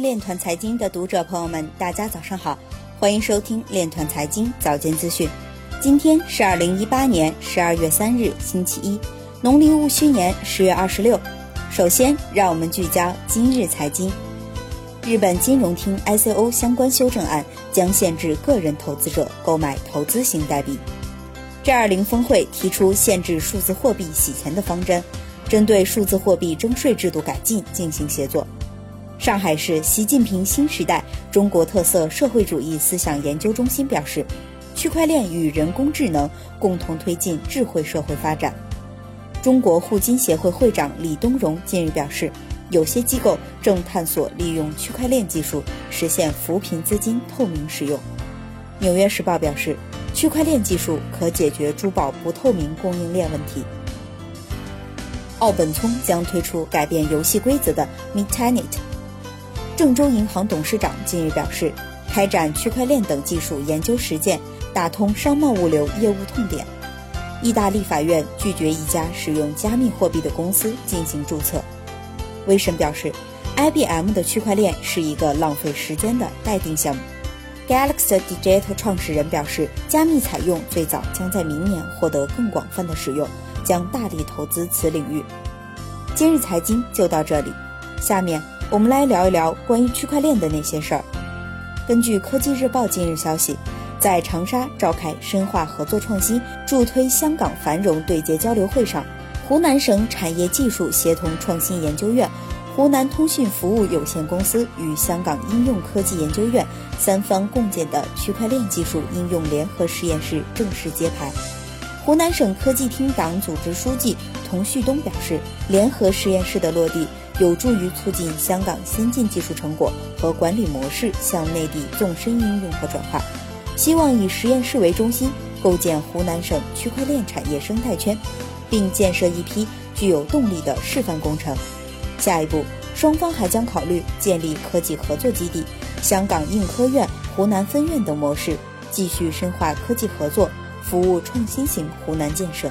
链团财经的读者朋友们，大家早上好，欢迎收听链团财经早间资讯。今天是二零一八年十二月三日，星期一，农历戊戌年十月二十六。首先，让我们聚焦今日财经。日本金融厅 ICO 相关修正案将限制个人投资者购买投资型代币。G20 峰会提出限制数字货币洗钱的方针，针对数字货币征税制度改进进行协作。上海市习近平新时代中国特色社会主义思想研究中心表示，区块链与人工智能共同推进智慧社会发展。中国互金协会会长李东荣近日表示，有些机构正探索利用区块链技术实现扶贫资金透明使用。纽约时报表示，区块链技术可解决珠宝不透明供应链问题。奥本聪将推出改变游戏规则的 Midnight。郑州银行董事长近日表示，开展区块链等技术研究实践，打通商贸物流业务痛点。意大利法院拒绝一家使用加密货币的公司进行注册。威神表示，IBM 的区块链是一个浪费时间的待定项目。Galaxy Digital 创始人表示，加密采用最早将在明年获得更广泛的使用，将大力投资此领域。今日财经就到这里，下面。我们来聊一聊关于区块链的那些事儿。根据科技日报近日消息，在长沙召开深化合作创新、助推香港繁荣对接交流会上，湖南省产业技术协同创新研究院、湖南通讯服务有限公司与香港应用科技研究院三方共建的区块链技术应用联合实验室正式揭牌。湖南省科技厅党组织书记童旭东表示，联合实验室的落地。有助于促进香港先进技术成果和管理模式向内地纵深应用和转化，希望以实验室为中心，构建湖南省区块链产业生态圈，并建设一批具有动力的示范工程。下一步，双方还将考虑建立科技合作基地、香港应科院湖南分院等模式，继续深化科技合作，服务创新型湖南建设。